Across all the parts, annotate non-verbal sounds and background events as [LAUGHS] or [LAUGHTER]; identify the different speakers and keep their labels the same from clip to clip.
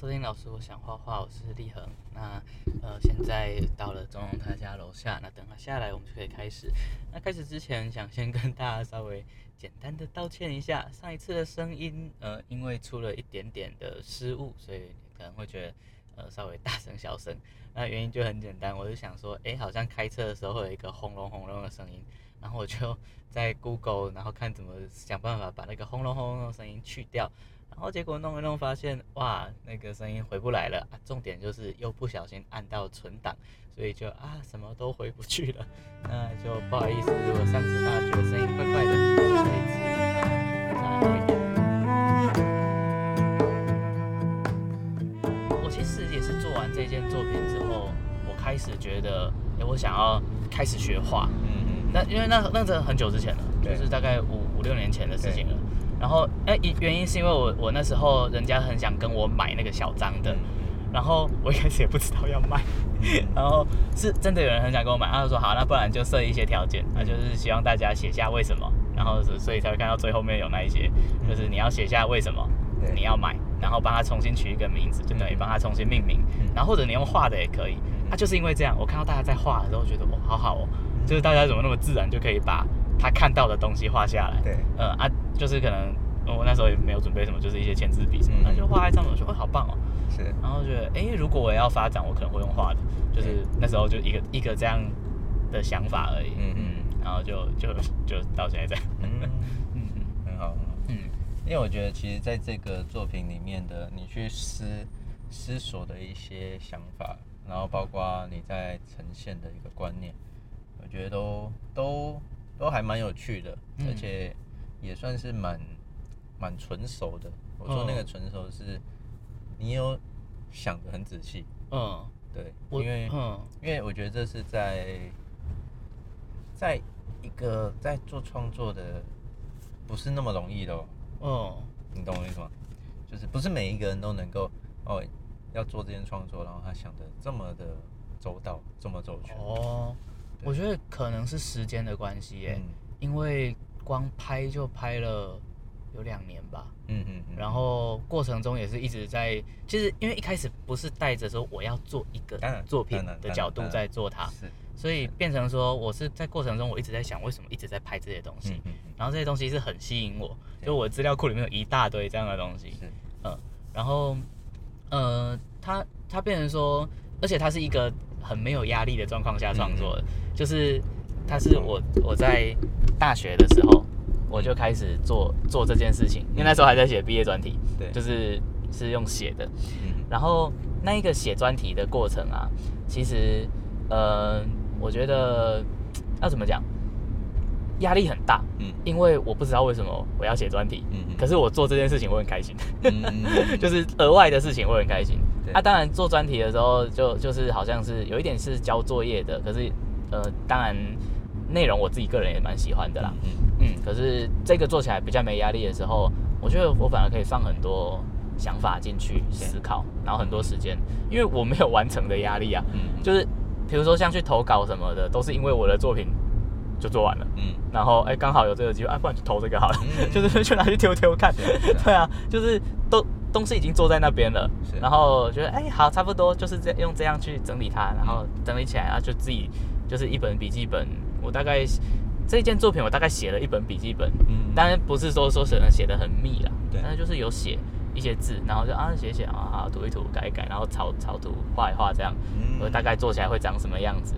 Speaker 1: 收听老师，我想画画，我是立恒。那呃，现在到了钟龙他家楼下，那等他下来，我们就可以开始。那开始之前，想先跟大家稍微简单的道歉一下，上一次的声音，呃，因为出了一点点的失误，所以可能会觉得呃稍微大声小声。那原因就很简单，我就想说，哎，好像开车的时候会有一个轰隆轰隆的声音，然后我就在 Google，然后看怎么想办法把那个轰隆轰隆的声音去掉。然后结果弄一弄，发现哇，那个声音回不来了啊！重点就是又不小心按到存档，所以就啊，什么都回不去了。那就不好意思，如果上次大家觉得声音怪怪的，下一次啊好一点。我其实也是做完这件作品之后，我开始觉得，哎，我想要开始学画。嗯嗯。那因为那那是很久之前了，就是大概五五六年前的事情了。然后，哎，原因是因为我我那时候人家很想跟我买那个小张的，然后我一开始也不知道要卖，[LAUGHS] 然后是真的有人很想跟我买，他就说好，那不然就设一些条件，那就是希望大家写下为什么，然后所以才会看到最后面有那一些，就是你要写下为什么你要买，然后帮他重新取一个名字，就等于帮他重新命名，然后或者你用画的也可以，啊，就是因为这样，我看到大家在画的时候觉得哇，好好哦，就是大家怎么那么自然就可以把。他看到的东西画下来，
Speaker 2: 对，
Speaker 1: 嗯啊，就是可能我那时候也没有准备什么，就是一些签字笔什么，那就画一张，我说哦好棒哦，
Speaker 2: 是，
Speaker 1: 然后觉得哎，如果我要发展，我可能会用画的，就是那时候就一个一个这样的想法而已，嗯嗯，然后就就就到现在这样，嗯。[LAUGHS]
Speaker 2: 嗯嗯，很好，嗯，因为我觉得其实在这个作品里面的你去思思索的一些想法，然后包括你在呈现的一个观念，我觉得都都。都还蛮有趣的，而且也算是蛮蛮纯熟的。我说那个纯熟是，你有想的很仔细。嗯，对，因为嗯，因为我觉得这是在在一个在做创作的不是那么容易的哦。嗯，你懂我意思吗？就是不是每一个人都能够哦要做这件创作，然后他想的这么的周到，这么周全。哦。
Speaker 1: 我觉得可能是时间的关系耶，因为光拍就拍了有两年吧，嗯嗯，然后过程中也是一直在，其实因为一开始不是带着说我要做一个作品的角度在做它，所以变成说我是在过程中我一直在想为什么一直在拍这些东西，然后这些东西是很吸引我，就我资料库里面有一大堆这样的东西，嗯，然后呃，它它变成说，而且它是一个。很没有压力的状况下创作的，就是它是我我在大学的时候我就开始做做这件事情，因为那时候还在写毕业专题，
Speaker 2: 对，
Speaker 1: 就是是用写的，然后那一个写专题的过程啊，其实呃，我觉得要怎么讲？压力很大，嗯，因为我不知道为什么我要写专题，嗯，可是我做这件事情我很开心，[LAUGHS] 就是额外的事情我很开心。那当然做专题的时候就就是好像是有一点是交作业的，可是呃，当然内容我自己个人也蛮喜欢的啦，嗯嗯，可是这个做起来比较没压力的时候，我觉得我反而可以放很多想法进去思考，然后很多时间，因为我没有完成的压力啊，嗯，就是比如说像去投稿什么的，都是因为我的作品。就做完了，嗯，然后哎，刚好有这个机会，啊，不然就投这个好了，[LAUGHS] 就是去拿去丢丢看，对啊，就是都东西已经坐在那边了，然后觉得哎，好，差不多就是这用这样去整理它，然后整理起来，然后就自己就是一本笔记本，我大概这件作品我大概写了一本笔记本，嗯，当然不是说说写的写的很密啦，对，但是就是有写一些字，然后就啊写写啊，好涂一涂，改一改，然后草草图画一画这样，我大概做起来会长什么样子。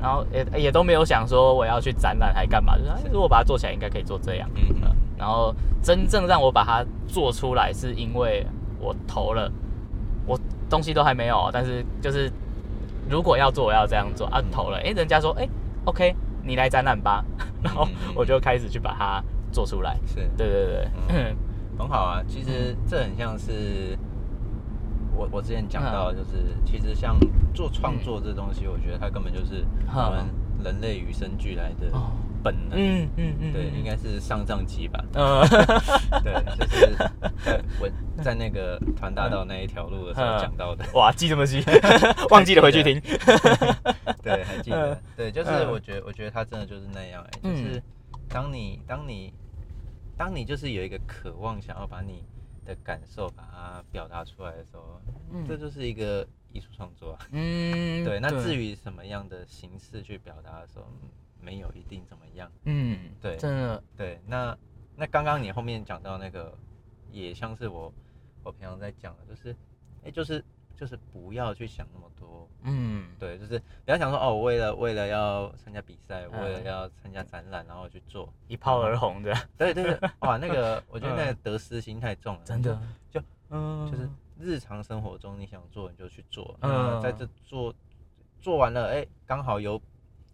Speaker 1: 然后也也都没有想说我要去展览还干嘛，就是如果把它做起来，应该可以做这样。嗯嗯。然后真正让我把它做出来，是因为我投了，我东西都还没有，但是就是如果要做，我要这样做啊，投了，哎，人家说，哎，OK，你来展览吧，然后我就开始去把它做出来。
Speaker 2: 是，
Speaker 1: 对对对，
Speaker 2: 很好啊。其实这很像是。我我之前讲到，就是其实像做创作这东西，我觉得它根本就是我们人类与生俱来的本能。嗯嗯嗯，对，应该是上上集吧。嗯，[LAUGHS] 对，就是在我在那个团大道那一条路的时候讲到的。
Speaker 1: 哇，记这么记，[LAUGHS] 忘记了回去听。
Speaker 2: 对，还记得。对，就是我觉得，我觉得他真的就是那样，哎，就是当你当你当你就是有一个渴望，想要把你。的感受把它表达出来的时候，这就是一个艺术创作。嗯，[LAUGHS] 对。那至于什么样的形式去表达的时候，没有一定怎么样。嗯，对，
Speaker 1: 真的。
Speaker 2: 对，那那刚刚你后面讲到那个，也像是我我平常在讲的，就是，哎，就是。就是不要去想那么多，嗯，对，就是不要想说哦，我为了为了要参加比赛，为了要参加展览，然后去做
Speaker 1: 一炮而红的，
Speaker 2: 对对对，哇，那个 [LAUGHS] 我觉得那个得失心太重了，
Speaker 1: 真的，
Speaker 2: 就嗯，就是日常生活中你想做你就去做，嗯，在这做做完了，哎，刚好有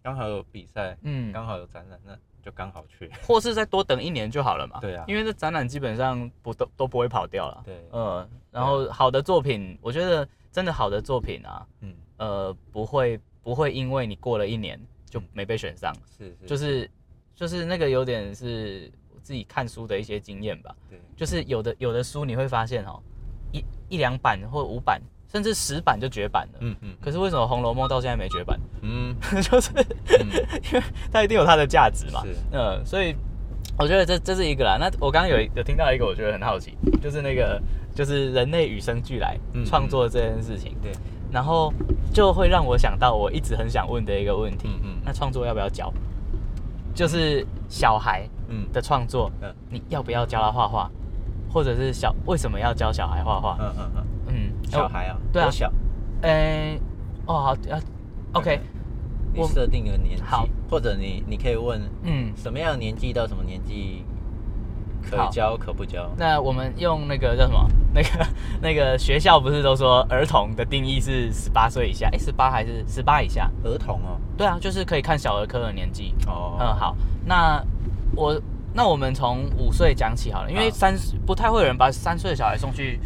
Speaker 2: 刚好有比赛，嗯，刚好有展览，那就刚好去，
Speaker 1: 或是再多等一年就好了嘛，
Speaker 2: 对啊，
Speaker 1: 因为这展览基本上不都都不会跑掉了，
Speaker 2: 对，
Speaker 1: 嗯。然后好的作品，我觉得真的好的作品啊，嗯，呃，不会不会因为你过了一年就没被选上，
Speaker 2: 是是，
Speaker 1: 就是就是那个有点是我自己看书的一些经验吧，对，就是有的有的书你会发现哦，一一两版或五版甚至十版就绝版了，嗯嗯，可是为什么《红楼梦》到现在没绝版？嗯，[LAUGHS] 就是 [LAUGHS] 因为它一定有它的价值嘛，是，嗯，所以我觉得这这是一个啦。那我刚刚有有听到一个，我觉得很好奇，就是那个。就是人类与生俱来创作这件事情，
Speaker 2: 对，
Speaker 1: 然后就会让我想到我一直很想问的一个问题，嗯嗯，那创作要不要教？就是小孩嗯的创作，嗯，你要不要教他画画？或者是小为什么要教小孩画画？嗯嗯
Speaker 2: 嗯，嗯，小孩啊，对啊，小，
Speaker 1: 哎，哦好，要，OK，
Speaker 2: 你设定一个年纪，好，或者你你可以问，嗯，什么样的年纪到什么年纪？可教可不教。
Speaker 1: 那我们用那个叫什么？[LAUGHS] 那个那个学校不是都说儿童的定义是十八岁以下？哎，十八还是十八以下？
Speaker 2: 儿童哦。
Speaker 1: 对啊，就是可以看小儿科的年纪。哦。嗯，好。那我那我们从五岁讲起好了，因为三不太会有人把三岁的小孩送去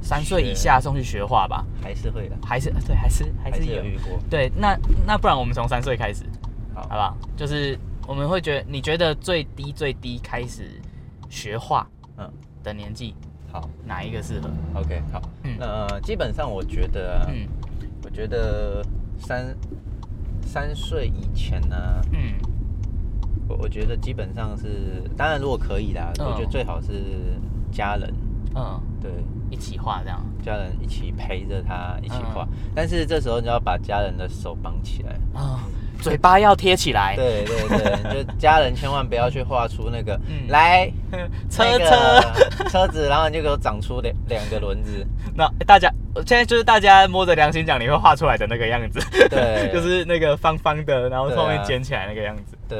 Speaker 1: 三岁以下送去学画吧？
Speaker 2: 还是会的，
Speaker 1: 还是对，还是
Speaker 2: 还是有遇过。
Speaker 1: 对，那那不然我们从三岁开始，好，好不好？就是我们会觉得，你觉得最低最低开始。学画，嗯，的年纪，
Speaker 2: 好，
Speaker 1: 哪一个适合
Speaker 2: ？OK，好，嗯，呃基本上我觉得，嗯，我觉得三三岁以前呢，嗯，我我觉得基本上是，当然如果可以啦，我觉得最好是家人，嗯，对，
Speaker 1: 一起画这样，
Speaker 2: 家人一起陪着他一起画，但是这时候你要把家人的手绑起来。啊。
Speaker 1: 嘴巴要贴起来，
Speaker 2: 对对对，就家人千万不要去画出那个来
Speaker 1: 车车。
Speaker 2: 车子，然后你就给我长出两两个轮子。
Speaker 1: 那大家现在就是大家摸着良心讲，你会画出来的那个样子，
Speaker 2: 对，[LAUGHS]
Speaker 1: 就是那个方方的，然后后面捡起来那个样子，
Speaker 2: 对。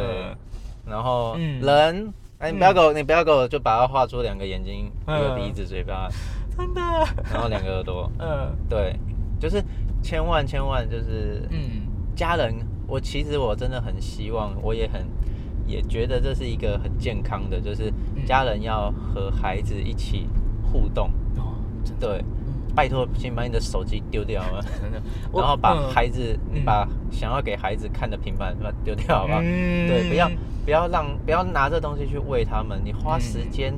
Speaker 2: 然后人，哎，你不要给我，你不要给我，就把它画出两个眼睛、一个鼻子、嘴巴，[LAUGHS]
Speaker 1: 真的。
Speaker 2: 然后两个耳朵，嗯，对，就是千万千万就是，嗯，家人。我其实我真的很希望，我也很也觉得这是一个很健康的，就是家人要和孩子一起互动。哦，对，拜托，先把你的手机丢掉了，[LAUGHS] 然后把孩子，把想要给孩子看的平板把它丢掉，好不好？对，不要不要让不要拿这东西去喂他们，你花时间，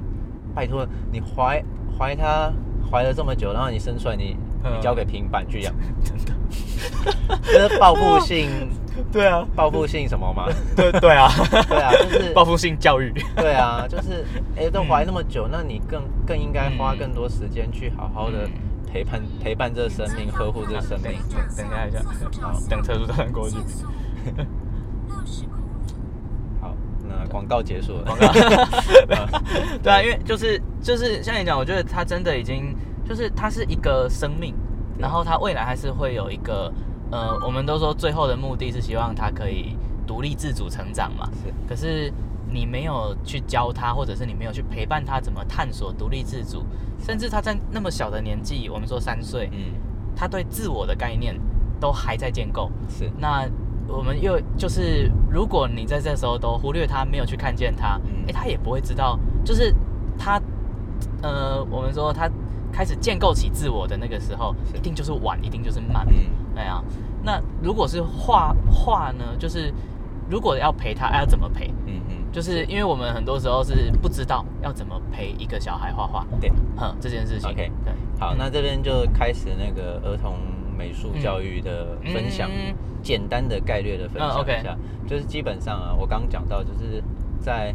Speaker 2: 拜托你怀怀他怀了这么久，然后你生出来，你你交给平板去养，真的，这是报复性。[LAUGHS]
Speaker 1: 对啊，
Speaker 2: 报复性什么吗？
Speaker 1: 对对啊，
Speaker 2: 对啊，就是 [LAUGHS]
Speaker 1: 报复性教育。
Speaker 2: 对啊，就是哎，都怀那么久，那你更更应该花更多时间去好好的陪伴陪伴这生命，呵护这生命。
Speaker 1: 等一下，好，等车速转过去。[LAUGHS]
Speaker 2: 好，那广告结束了。
Speaker 1: 广告。[LAUGHS] [LAUGHS] 对啊，因为就是就是像你讲，我觉得他真的已经就是他是一个生命，然后他未来还是会有一个。呃，我们都说最后的目的是希望他可以独立自主成长嘛。是。可是你没有去教他，或者是你没有去陪伴他怎么探索独立自主，甚至他在那么小的年纪，我们说三岁，嗯，他对自我的概念都还在建构。
Speaker 2: 是。
Speaker 1: 那我们又就是，如果你在这时候都忽略他，没有去看见他，哎，他也不会知道，就是他，呃，我们说他。开始建构起自我的那个时候，一定就是晚，一定就是慢。嗯，对啊。那如果是画画呢？就是如果要陪他，要怎么陪？嗯嗯。就是因为我们很多时候是不知道要怎么陪一个小孩画画。
Speaker 2: 对，
Speaker 1: 嗯，这件事情。
Speaker 2: OK，对。好，那这边就开始那个儿童美术教育的分享，简单的概略的分享一下。就是基本上啊，我刚刚讲到，就是在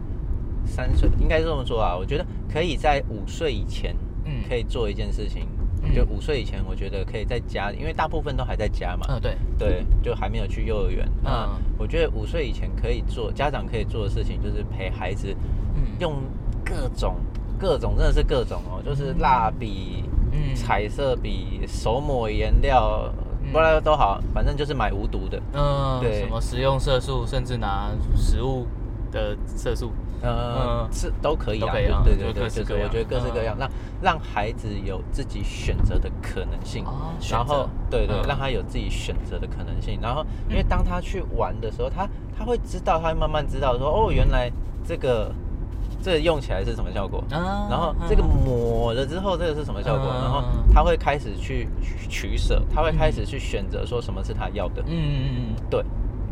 Speaker 2: 三岁，应该是这么说啊，我觉得可以在五岁以前。嗯，可以做一件事情，就五岁以前，我觉得可以在家，因为大部分都还在家嘛。
Speaker 1: 嗯，对
Speaker 2: 对，就还没有去幼儿园。嗯，我觉得五岁以前可以做家长可以做的事情，就是陪孩子，用各种各种真的是各种哦，就是蜡笔、彩色笔、手抹颜料。过来都好，反正就是买无毒的。
Speaker 1: 嗯，对，什么食用色素，甚至拿食物的色素，
Speaker 2: 呃，是都可以啊。对对对，就是我觉得各式各样，让让孩子有自己选择的可能性。然后，对对，让他有自己选择的可能性。然后，因为当他去玩的时候，他他会知道，他会慢慢知道说，哦，原来这个。这用起来是什么效果？然后这个抹了之后，这个是什么效果？然后他会开始去取舍，他会开始去选择说什么是他要的。嗯嗯嗯，对。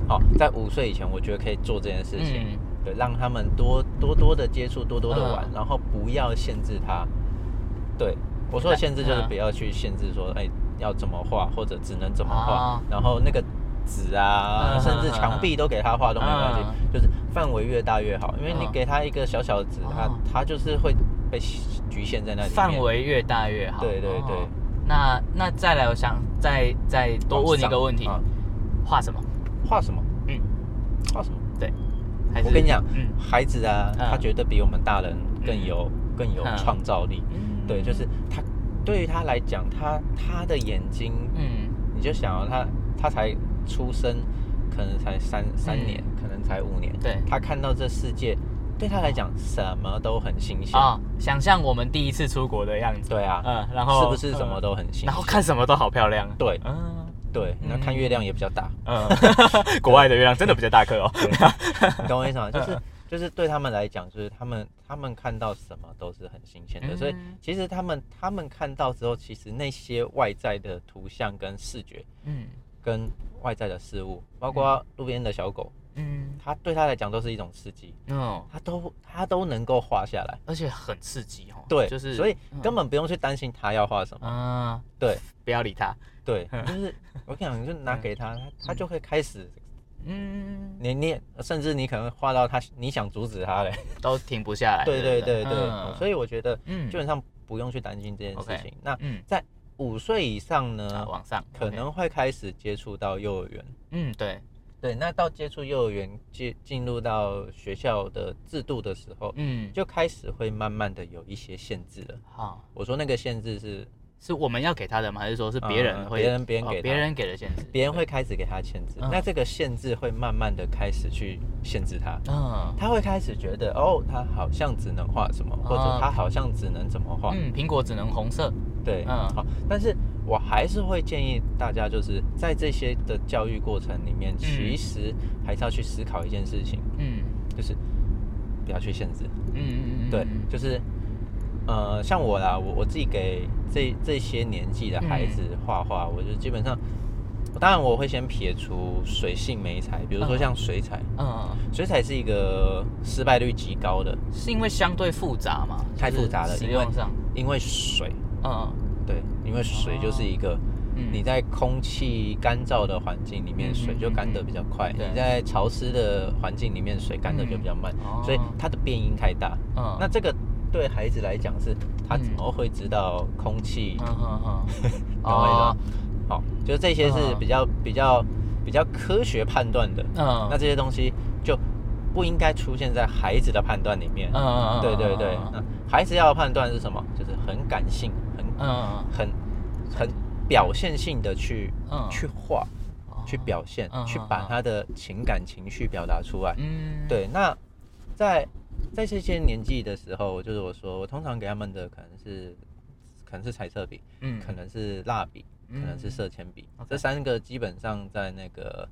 Speaker 2: 好，在五岁以前，我觉得可以做这件事情，对，让他们多多多的接触，多多的玩，然后不要限制他。对我说的限制就是不要去限制说，哎，要怎么画或者只能怎么画，然后那个。纸啊，甚至墙壁都给他画都没关系，就是范围越大越好，因为你给他一个小小的纸，他他就是会被局限在那里。
Speaker 1: 范围越大越好。
Speaker 2: 对对对。
Speaker 1: 那那再来，我想再再多问一个问题，画什么？
Speaker 2: 画什么？我跟你讲，孩子啊，他觉得比我们大人更有更有创造力。对，就是他对于他来讲，他他的眼睛，嗯，你就想他他才。出生可能才三三年，可能才五年。
Speaker 1: 对，
Speaker 2: 他看到这世界，对他来讲什么都很新鲜啊！
Speaker 1: 想象我们第一次出国的样子。
Speaker 2: 对啊，嗯，然后是不是什么都很新？
Speaker 1: 然后看什么都好漂亮。
Speaker 2: 对，嗯，对，那看月亮也比较大。嗯，[LAUGHS]
Speaker 1: 国外的月亮真的比较大颗哦。[LAUGHS]
Speaker 2: 你懂我意思吗？[LAUGHS] 就是就是对他们来讲，就是他们他们看到什么都是很新鲜的。所以其实他们他们看到之后，其实那些外在的图像跟视觉，嗯。跟外在的事物，包括路边的小狗，嗯，它对他来讲都是一种刺激，嗯，他都他都能够画下来，
Speaker 1: 而且很刺激哦。
Speaker 2: 对，就是所以根本不用去担心他要画什么，嗯，对，
Speaker 1: 不要理他，
Speaker 2: 对，[LAUGHS] 就是我跟你讲，就拿给他，他他就会开始，嗯，你你甚至你可能画到他，你想阻止他嘞，
Speaker 1: 都停不下来。
Speaker 2: 对对对对，所以我觉得，嗯，基本上不用去担心这件事情。那在。五岁以上呢，
Speaker 1: 往上
Speaker 2: 可能会开始接触到幼儿园。
Speaker 1: 嗯，对，
Speaker 2: 对。那到接触幼儿园进进入到学校的制度的时候，嗯，就开始会慢慢的有一些限制了。好，我说那个限制是。
Speaker 1: 是我们要给他的吗？还是说是别人会？
Speaker 2: 别人别人给
Speaker 1: 别人给的限制，
Speaker 2: 别人会开始给他限制。那这个限制会慢慢的开始去限制他。嗯，他会开始觉得哦，他好像只能画什么，或者他好像只能怎么画。
Speaker 1: 嗯，苹果只能红色。
Speaker 2: 对，嗯，好。但是我还是会建议大家，就是在这些的教育过程里面，其实还是要去思考一件事情。嗯，就是不要去限制。嗯嗯嗯。对，就是。呃，像我啦，我我自己给这这些年纪的孩子画画，我就基本上，当然我会先撇除水性美彩，比如说像水彩，嗯，水彩是一个失败率极高的，
Speaker 1: 是因为相对复杂嘛？
Speaker 2: 太复杂了，因为因为水，嗯，对，因为水就是一个，你在空气干燥的环境里面，水就干得比较快；你在潮湿的环境里面，水干的就比较慢，所以它的变音太大。嗯，那这个。对孩子来讲，是他怎么会知道空气？嗯嗯嗯，[LAUGHS] 哦，好，就这些是比较比较比较科学判断的。嗯，那这些东西就不应该出现在孩子的判断里面。嗯嗯嗯，对对对，那孩子要判断是什么？就是很感性，很嗯很很表现性的去去画，去表现，去把他的情感情绪表达出来。嗯，对，那在。在这些年纪的时候，就是我说，我通常给他们的可能是，可能是彩色笔，嗯，可能是蜡笔，可能是色铅笔，这三个基本上在那个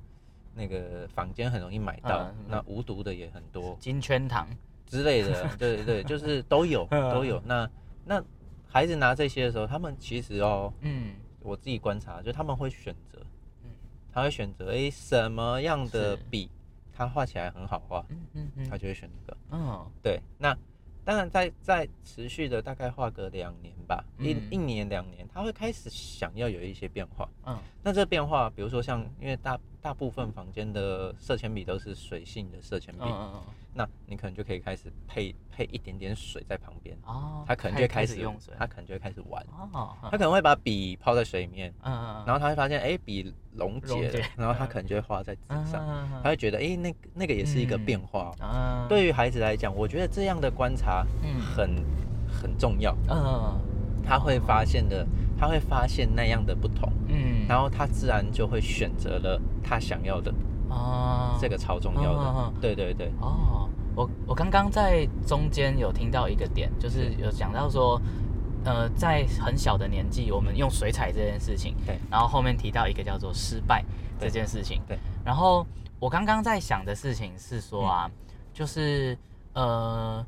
Speaker 2: 那个房间很容易买到，那无毒的也很多，
Speaker 1: 金圈糖。
Speaker 2: 之类的，[LAUGHS] 对对对，就是都有 [LAUGHS] 都有。那那孩子拿这些的时候，他们其实哦，嗯，我自己观察，就他们会选择，嗯，他会选择哎什么样的笔。他画起来很好画，嗯嗯嗯，他就会选那个，嗯，对。那当然，在在持续的大概画个两年吧，一一年两年，他会开始想要有一些变化，嗯。那这变化，比如说像，因为大大部分房间的色铅笔都是水性的色铅笔，那你可能就可以开始配配一点点水在旁边，哦，他可能就开始用水，他可能就会开始玩，哦，他可能会把笔泡在水里面，嗯嗯，然后他会发现，哎，笔溶解了，然后他可能就会画在纸上，他会觉得，哎，那那个也是一个变化，啊，对于孩子来讲，我觉得这样的观察，嗯，很很重要，嗯，他会发现的。他会发现那样的不同，嗯，然后他自然就会选择了他想要的，哦，这个超重要的，对对对，哦，
Speaker 1: 我我刚刚在中间有听到一个点，就是有讲到说，呃，在很小的年纪，我们用水彩这件事情，对，然后后面提到一个叫做失败这件事情，对，然后我刚刚在想的事情是说啊，就是呃。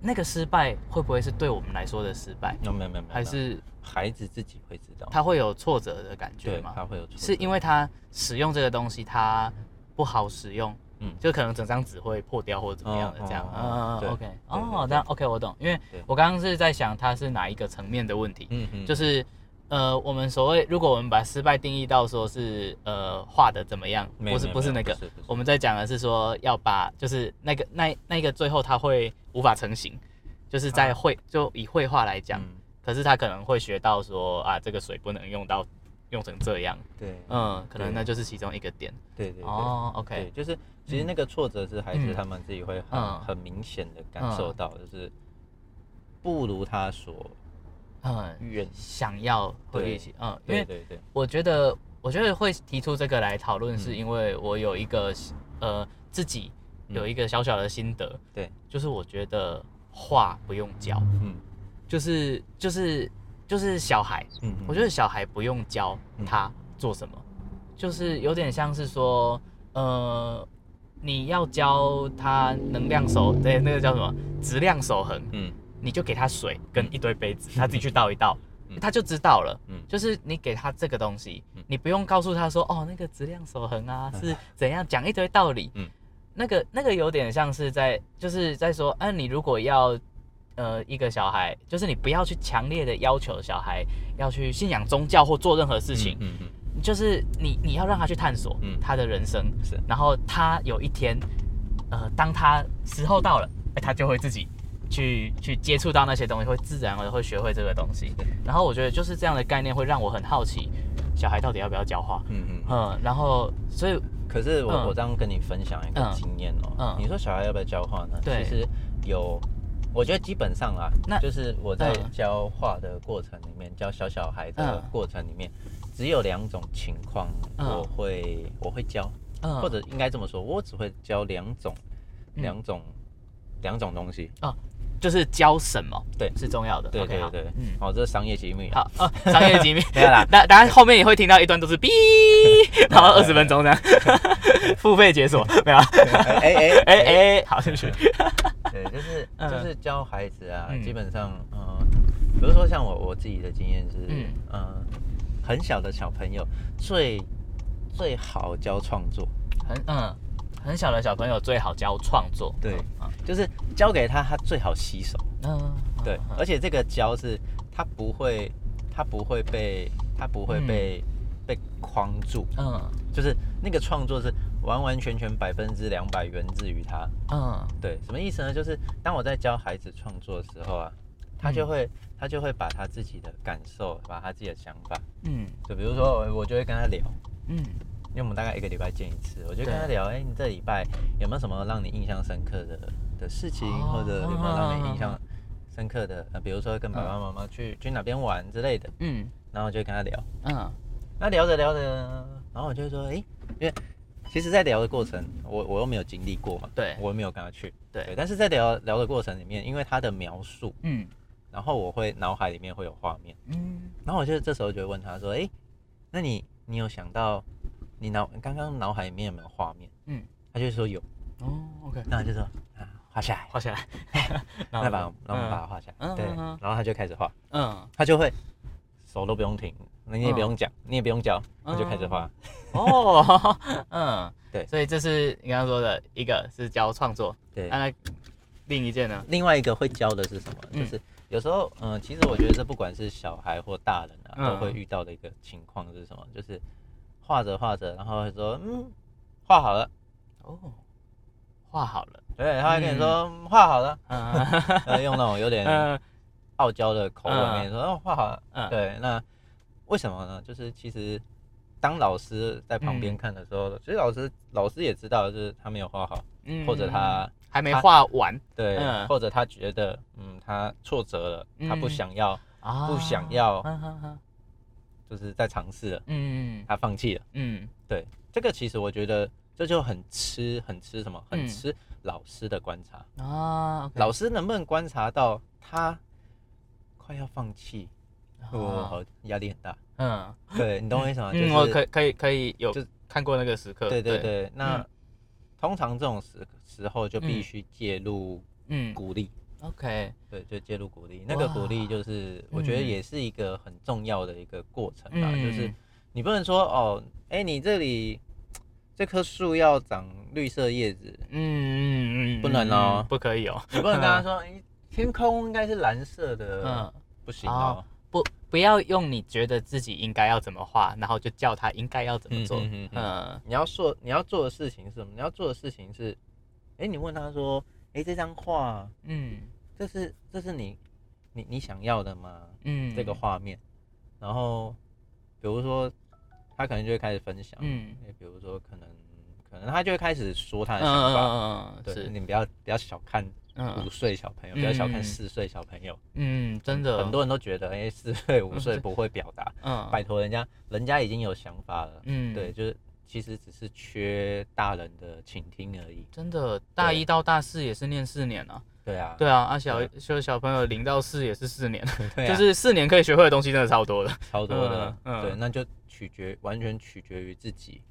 Speaker 1: 那个失败会不会是对我们来说的失败？
Speaker 2: 没有没有没有，
Speaker 1: 还是
Speaker 2: 孩子自己会知道，
Speaker 1: 他会有挫折的感觉吗？
Speaker 2: 他会有，
Speaker 1: 是因为他使用这个东西他不好使用，嗯，就可能整张纸会破掉或者怎么样的这样，嗯嗯，OK，哦，那 OK 我懂，因为我刚刚是在想他是哪一个层面的问题，嗯嗯，就是。呃，我们所谓，如果我们把失败定义到说是呃画的怎么样，不是不是那个，我们在讲的是说要把就是那个那那个最后他会无法成型，就是在绘就以绘画来讲，可是他可能会学到说啊这个水不能用到用成这样，
Speaker 2: 对，
Speaker 1: 嗯，可能那就是其中一个点，
Speaker 2: 对对哦，OK，就是其实那个挫折是孩子他们自己会很很明显的感受到，就是不如他所。嗯，
Speaker 1: 愿想要回一起，嗯，因为对对，我觉得我觉得会提出这个来讨论，是因为我有一个呃自己有一个小小的心得，
Speaker 2: 对，
Speaker 1: 就是我觉得话不用教，嗯，就是就是就是小孩，嗯，我觉得小孩不用教他做什么，就是有点像是说，呃，你要教他能量守，对，那个叫什么？质量守恒，嗯。你就给他水跟一堆杯子，他自己去倒一倒，他就知道了。嗯，就是你给他这个东西，你不用告诉他说，哦，那个质量守恒啊是怎样，讲一堆道理。嗯，那个那个有点像是在就是在说，嗯，你如果要呃一个小孩，就是你不要去强烈的要求小孩要去信仰宗教或做任何事情。嗯嗯，就是你你要让他去探索他的人生，是，然后他有一天，呃，当他时候到了，哎，他就会自己。去去接触到那些东西，会自然而然会学会这个东西。然后我觉得就是这样的概念会让我很好奇，小孩到底要不要教化？嗯嗯嗯。然后所以，
Speaker 2: 可是我我这样跟你分享一个经验哦。嗯。你说小孩要不要教化呢？对。其实有，我觉得基本上啊，那就是我在教画的过程里面，教小小孩的过程里面，只有两种情况我会我会教，或者应该这么说，我只会教两种两种两种东西啊。
Speaker 1: 就是教什么，
Speaker 2: 对，
Speaker 1: 是重要的。
Speaker 2: 对对对，嗯，好，这是商业机密。
Speaker 1: 好哦，商业机密 [LAUGHS] 没有啦。那当然后面也会听到一段都是哔，然后 [LAUGHS] 二十分钟这样，[LAUGHS] 付费解锁没有？哎哎哎哎，好兴趣。
Speaker 2: 对，就是就是教孩子啊，基本上，嗯，比如说像我我自己的经验是，嗯，很小的小朋友最最好教创作，
Speaker 1: 很嗯。很小的小朋友最好教创作，
Speaker 2: 对，就是教给他，他最好吸收，嗯，对，而且这个教是，他不会，他不会被，他不会被被框住，嗯，就是那个创作是完完全全百分之两百源自于他，嗯，对，什么意思呢？就是当我在教孩子创作的时候啊，他就会，他就会把他自己的感受，把他自己的想法，嗯，就比如说我就会跟他聊，嗯。因为我们大概一个礼拜见一次，我就跟他聊，哎，你这礼拜有没有什么让你印象深刻的的事情，或者有没有让你印象深刻的，呃，比如说跟爸爸妈妈去去哪边玩之类的，嗯，然后就跟他聊，嗯，那聊着聊着，然后我就说，哎，因为其实，在聊的过程，我我又没有经历过嘛，
Speaker 1: 对，
Speaker 2: 我又没有跟他去，对，但是在聊聊的过程里面，因为他的描述，嗯，然后我会脑海里面会有画面，嗯，然后我就这时候就会问他说，哎，那你你有想到？你脑刚刚脑海里面有没有画面？嗯，他就说有。哦，OK，那就说啊，画下来，
Speaker 1: 画下来，[LAUGHS]
Speaker 2: 那把，那我们把它画下来。对，然后他就开始画。嗯，他就会手都不用停，你也不用讲，你也不用教，他就开始画。哦，[LAUGHS]
Speaker 1: 嗯，对，所以这是你刚刚说的一个是教创作。
Speaker 2: 对，
Speaker 1: 那另一件呢？
Speaker 2: 另外一个会教的是什么？就是有时候，嗯，其实我觉得这不管是小孩或大人啊，都会遇到的一个情况是什么？就是。画着画着，然后会说嗯，画好了，哦，
Speaker 1: 画好了，
Speaker 2: 对，他会跟你说 [LAUGHS] [LAUGHS] 画好了，嗯，用那种有点傲娇的口吻跟你说哦，画好了，嗯，对，那为什么呢？就是其实当老师在旁边看的时候，其实老师老师也知道，就是他没有画好，嗯，或者他
Speaker 1: 还没画完，
Speaker 2: 对，或者他觉得嗯他挫折了，他不想要，不想要。就是在尝试了，嗯，他放弃了，嗯，对，这个其实我觉得这就很吃，很吃什么，很吃老师的观察啊。老师能不能观察到他快要放弃，哦，压力很大，嗯，对你懂我意思吗？[LAUGHS]
Speaker 1: 嗯，我可可以可以有就看过那个时刻，
Speaker 2: 对对对。那通常这种时时候就必须介入，嗯，鼓励。
Speaker 1: OK，
Speaker 2: 对，就介入鼓励，那个鼓励就是我觉得也是一个很重要的一个过程吧，就是你不能说哦，哎，你这里这棵树要长绿色叶子，嗯嗯嗯，不能哦，
Speaker 1: 不可以哦，
Speaker 2: 你不能跟他说，[LAUGHS] 哎，天空应该是蓝色的，嗯，不行哦，
Speaker 1: 不，不要用你觉得自己应该要怎么画，然后就叫他应该要怎么做，
Speaker 2: 嗯，你要做你要做的事情是什么？你要做的事情是，哎，你问他说。哎，这张画，嗯，这是这是你你你想要的吗？嗯，这个画面，然后比如说他可能就会开始分享，嗯，比如说可能可能他就会开始说他的想法，嗯嗯嗯，对，你不要不要小看五岁小朋友，不要小看四岁小朋友，
Speaker 1: 嗯，真的，
Speaker 2: 很多人都觉得哎四岁五岁不会表达，嗯，拜托人家人家已经有想法了，嗯，对，就是。其实只是缺大人的倾听而已。
Speaker 1: 真的，大一到大四也是念四年啊。
Speaker 2: 对啊，
Speaker 1: 对啊，啊小就小朋友零到四也是四年，[LAUGHS] 就是四年可以学会的东西真的超多的，
Speaker 2: 超多的。对，那就取决完全取决于自己。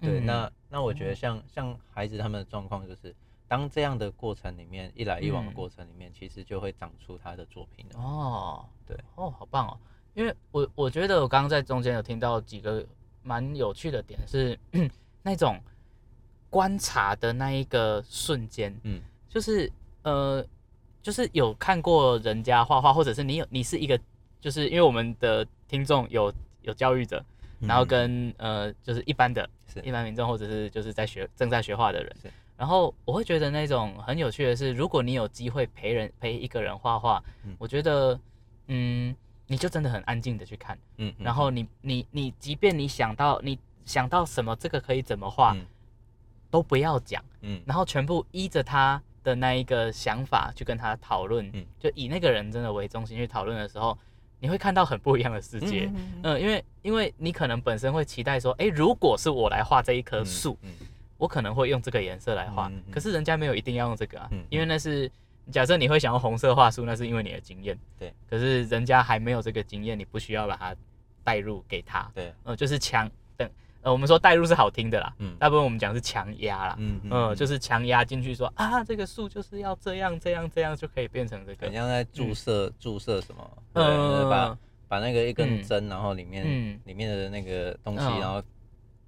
Speaker 2: 对，那那我觉得像像孩子他们的状况就是，当这样的过程里面一来一往的过程里面，其实就会长出他的作品哦。对，
Speaker 1: 哦，好棒哦，因为我我觉得我刚刚在中间有听到几个。蛮有趣的点是，[CLEARS THROAT] 那种观察的那一个瞬间，嗯，就是呃，就是有看过人家画画，或者是你有你是一个，就是因为我们的听众有有教育者，然后跟呃就是一般的，一般民众或者是就是在学正在学画的人，然后我会觉得那种很有趣的是，如果你有机会陪人陪一个人画画，我觉得嗯。你就真的很安静的去看，嗯，然后你你你，即便你想到你想到什么，这个可以怎么画，都不要讲，嗯，然后全部依着他的那一个想法去跟他讨论，嗯，就以那个人真的为中心去讨论的时候，你会看到很不一样的世界，嗯，因为因为你可能本身会期待说，哎，如果是我来画这一棵树，我可能会用这个颜色来画，可是人家没有一定要用这个啊，因为那是。假设你会想要红色画树，那是因为你的经验。
Speaker 2: 对。
Speaker 1: 可是人家还没有这个经验，你不需要把它带入给他。
Speaker 2: 对。
Speaker 1: 呃，就是强等，呃，我们说带入是好听的啦。嗯。大部分我们讲是强压啦。嗯嗯。就是强压进去说啊，这个树就是要这样这样这样就可以变成这个。
Speaker 2: 很像在注射注射什么？嗯。把把那个一根针，然后里面里面的那个东西，然后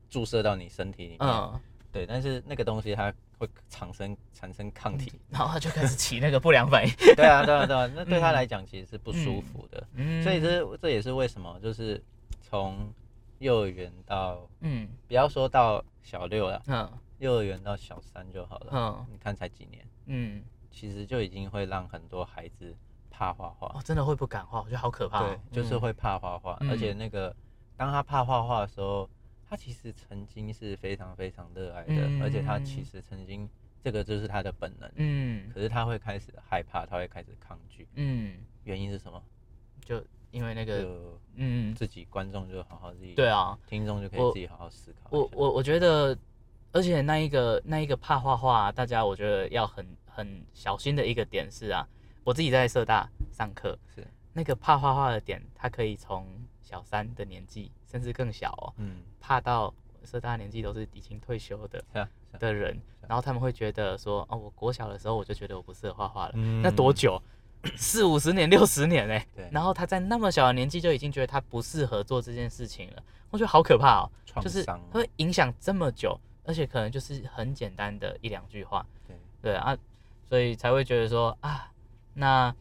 Speaker 2: 注射到你身体里面。嗯。对，但是那个东西它。会产生产生抗体，
Speaker 1: 然后它就开始起那个不良反应。[LAUGHS]
Speaker 2: 对啊，对啊，对啊，那对他来讲其实是不舒服的。嗯，所以这这也是为什么，就是从幼儿园到嗯，不要说到小六了，嗯，幼儿园到小三就好了。嗯，你看才几年，嗯，其实就已经会让很多孩子怕画画。
Speaker 1: 哦，真的会不敢画，我觉得好可怕。
Speaker 2: 对，就是会怕画画，而且那个当他怕画画的时候。他其实曾经是非常非常热爱的，而且他其实曾经这个就是他的本能，嗯，可是他会开始害怕，他会开始抗拒，嗯，原因是什么？
Speaker 1: 就因为那个，
Speaker 2: 嗯，自己观众就好好自己，
Speaker 1: 对啊，
Speaker 2: 听众就可以自己好好思考。
Speaker 1: 我我我觉得，而且那一个那一个怕画画，大家我觉得要很很小心的一个点是啊，我自己在社大上课，是那个怕画画的点，他可以从。小三的年纪，甚至更小哦，嗯，怕到社大年纪都是已经退休的 [LAUGHS] 的人，然后他们会觉得说，哦，我国小的时候我就觉得我不适合画画了，那多久？[COUGHS] 四五十年、六十年哎，对，然后他在那么小的年纪就已经觉得他不适合做这件事情了，我觉得好可怕哦，就是会影响这么久，而且可能就是很简单的一两句话，对。对啊，所以才会觉得说啊，那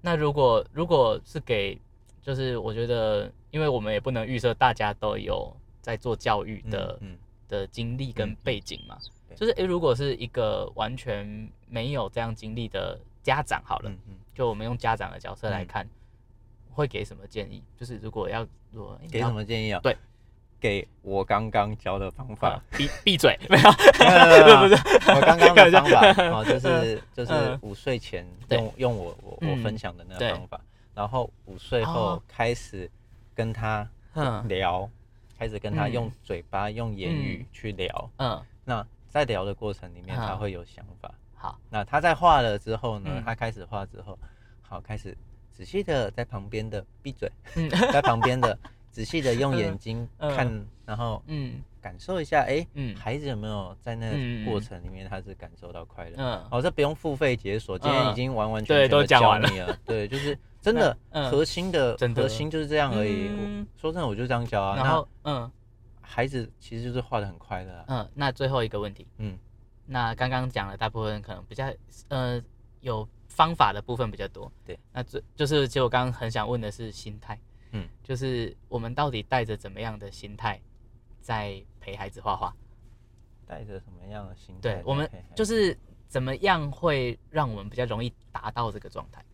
Speaker 1: 那如果如果是给。就是我觉得，因为我们也不能预设大家都有在做教育的的经历跟背景嘛，就是诶，如果是一个完全没有这样经历的家长，好了，就我们用家长的角色来看，会给什么建议？就是如果要说
Speaker 2: 给什么建议啊？
Speaker 1: 对。
Speaker 2: 给我刚刚教的方法，
Speaker 1: 闭闭嘴，没有，
Speaker 2: 不是我刚刚的方法 [LAUGHS] 哦，就是就是午睡前用用我我我分享的那个方法，然后午睡后开始跟他聊，开始跟他用嘴巴用言语去聊，嗯，那在聊的过程里面他会有想法，
Speaker 1: 好，
Speaker 2: 那他在画了之后呢，他开始画之后，好，开始仔细的在旁边的闭嘴，[LAUGHS] 在旁边的。仔细的用眼睛 [LAUGHS] 看，然后嗯，感受一下，哎，嗯，孩子有没有在那过程里面他是感受到快乐？嗯，哦，这不用付费解锁，今天已经完完全全的教你了。对，就是 [LAUGHS] 真的核心的核心就是这样而已。说真的，我就这样教啊。然后嗯，孩子其实就是画的很快乐。
Speaker 1: 嗯，那最后一个问题，嗯，那刚刚讲了大部分可能比较呃有方法的部分比较多。
Speaker 2: 对，
Speaker 1: 那最就是其实我刚刚很想问的是心态。嗯，就是我们到底带着怎么样的心态在陪孩子画画？
Speaker 2: 带着什么样的心态？
Speaker 1: 对我们就是怎么样会让我们比较容易达到这个状态？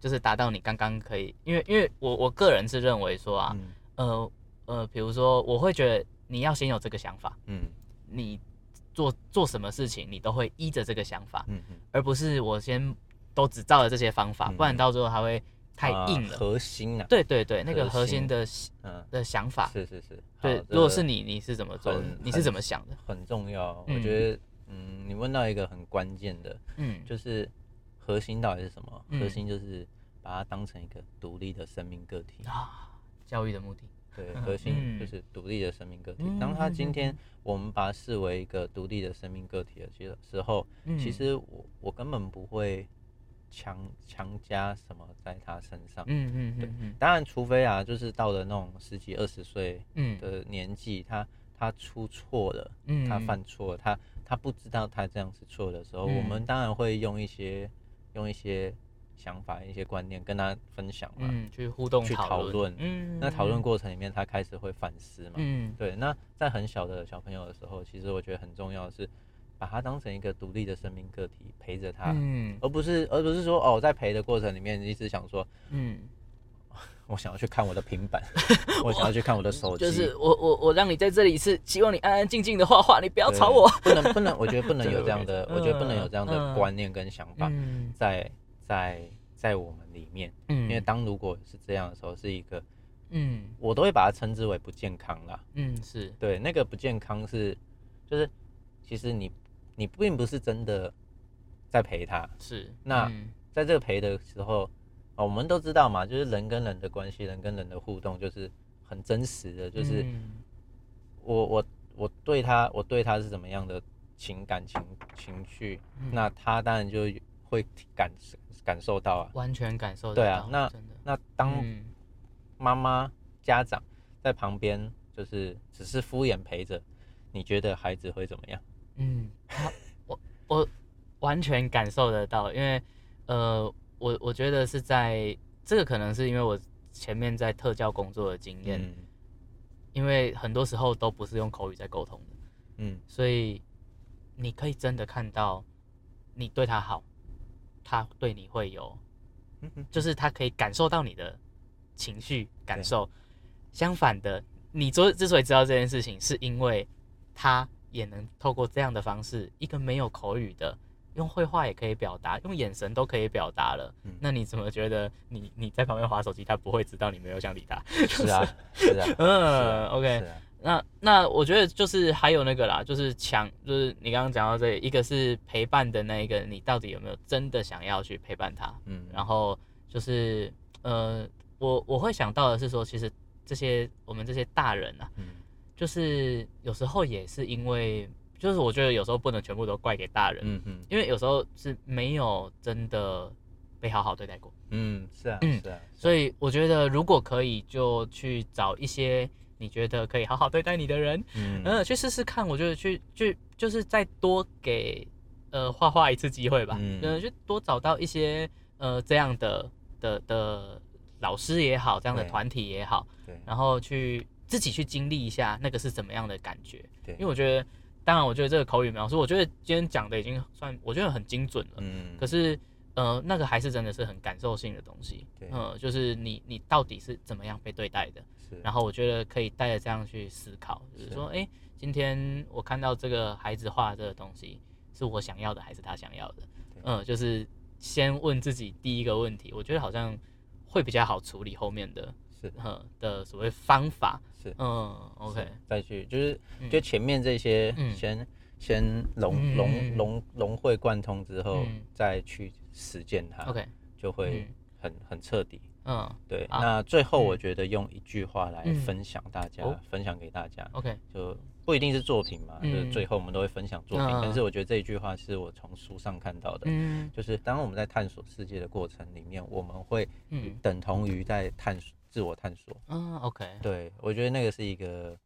Speaker 1: 就是达到你刚刚可以，因为因为我我个人是认为说啊，呃呃，比如说我会觉得你要先有这个想法，嗯，你做做什么事情你都会依着这个想法，嗯嗯，而不是我先都只照了这些方法，不然到最后它会。太硬了，
Speaker 2: 核心
Speaker 1: 啊，对对对，那个核心的嗯的想法
Speaker 2: 是是是，
Speaker 1: 对。如果是你，你是怎么做？你是怎么想的？
Speaker 2: 很重要，我觉得，嗯，你问到一个很关键的，嗯，就是核心到底是什么？核心就是把它当成一个独立的生命个体啊。
Speaker 1: 教育的目的，
Speaker 2: 对，核心就是独立的生命个体。当他今天我们把它视为一个独立的生命个体的时时候，其实我我根本不会。强强加什么在他身上？嗯嗯对，当然，除非啊，就是到了那种十几二十岁的年纪，他他出错了，嗯，他犯错，他他不知道他这样是错的时候，我们当然会用一些用一些想法、一些观念跟他分享嘛，
Speaker 1: 嗯，去互动、
Speaker 2: 去讨论，嗯，那讨论过程里面，他开始会反思嘛，嗯，对，那在很小的小朋友的时候，其实我觉得很重要的是。把他当成一个独立的生命个体陪着他，嗯，而不是而不是说哦，在陪的过程里面，一直想说，嗯，[LAUGHS] 我想要去看我的平板，[LAUGHS] 我想要去看我的手
Speaker 1: 机，就是我我我让你在这里是希望你安安静静的画画，你不要吵我，
Speaker 2: 不能不能，我觉得不能有这样的，[LAUGHS] 我觉得不能有这样的观念跟想法在在在我们里面，嗯，因为当如果是这样的时候，是一个，嗯，我都会把它称之为不健康啦，
Speaker 1: 嗯，是。
Speaker 2: 对那个不健康是就是其实你。你并不是真的在陪他，
Speaker 1: 是
Speaker 2: 那在这个陪的时候，我们都知道嘛，就是人跟人的关系，人跟人的互动，就是很真实的，就是我我我对他，我对他是怎么样的情感情情绪，那他当然就会感感受到啊，
Speaker 1: 完全感受到，
Speaker 2: 对啊，那那当妈妈家长在旁边，就是只是敷衍陪着，你觉得孩子会怎么样？嗯，
Speaker 1: 我我完全感受得到，因为呃，我我觉得是在这个可能是因为我前面在特教工作的经验，因为很多时候都不是用口语在沟通的，嗯，所以你可以真的看到你对他好，他对你会有，就是他可以感受到你的情绪感受。相反的，你之之所以知道这件事情，是因为他。也能透过这样的方式，一个没有口语的，用绘画也可以表达，用眼神都可以表达了。那你怎么觉得你你在旁边划手机，他不会知道你没有想理他？
Speaker 2: 是啊，是啊，[LAUGHS] 嗯
Speaker 1: ，OK。那那我觉得就是还有那个啦，就是强，就是你刚刚讲到这，一个是陪伴的那一个，你到底有没有真的想要去陪伴他？嗯，然后就是呃，我我会想到的是说，其实这些我们这些大人啊。嗯就是有时候也是因为，就是我觉得有时候不能全部都怪给大人，嗯嗯，因为有时候是没有真的被好好对待过，
Speaker 2: 嗯，是啊，嗯，是啊，
Speaker 1: 所以我觉得如果可以，就去找一些你觉得可以好好对待你的人，嗯，去试试看，我觉得去去就是再多给呃画画一次机会吧，嗯，就多找到一些呃这样的的的老师也好，这样的团体也好，对，然后去。自己去经历一下那个是怎么样的感觉。
Speaker 2: 对，
Speaker 1: 因为我觉得，当然，我觉得这个口语描述，我觉得今天讲的已经算，我觉得很精准了。嗯。可是，呃，那个还是真的是很感受性的东西。
Speaker 2: 对。
Speaker 1: 呃，就是你你到底是怎么样被对待的？
Speaker 2: 是。
Speaker 1: 然后我觉得可以带着这样去思考，就是说，哎，今天我看到这个孩子画这个东西，是我想要的还是他想要的？嗯，就是先问自己第一个问题，我觉得好像会比较好处理后面的。
Speaker 2: 是。
Speaker 1: 嗯的所谓方法
Speaker 2: 是。
Speaker 1: 嗯，OK，
Speaker 2: 再去就是就前面这些先先融融融融会贯通之后，再去实践它
Speaker 1: ，OK，
Speaker 2: 就会很很彻底。嗯，对。那最后我觉得用一句话来分享大家，分享给大家
Speaker 1: ，OK，
Speaker 2: 就不一定是作品嘛，就是最后我们都会分享作品。但是我觉得这一句话是我从书上看到的，嗯，就是当我们在探索世界的过程里面，我们会等同于在探索。自我探索，
Speaker 1: 嗯，OK，
Speaker 2: 对我觉得那个是一个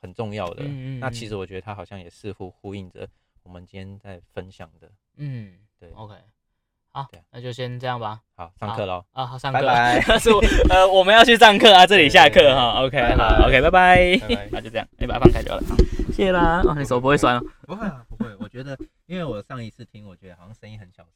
Speaker 2: 很重要的。那其实我觉得它好像也似乎呼应着我们今天在分享的。嗯，对
Speaker 1: ，OK，好，那就先这样吧。
Speaker 2: 好，上课喽。
Speaker 1: 啊，好，上课。
Speaker 2: 拜拜。[LAUGHS]
Speaker 1: 是，呃，我们要去上课啊，这里下课哈。OK，好，OK，拜拜。[LAUGHS] 那就这样，你把它放开就好了。[LAUGHS] 谢啦。哦，你手不会酸
Speaker 2: 不会啊，不会。我觉得，因为我上一次听，我觉得好像声音很小声。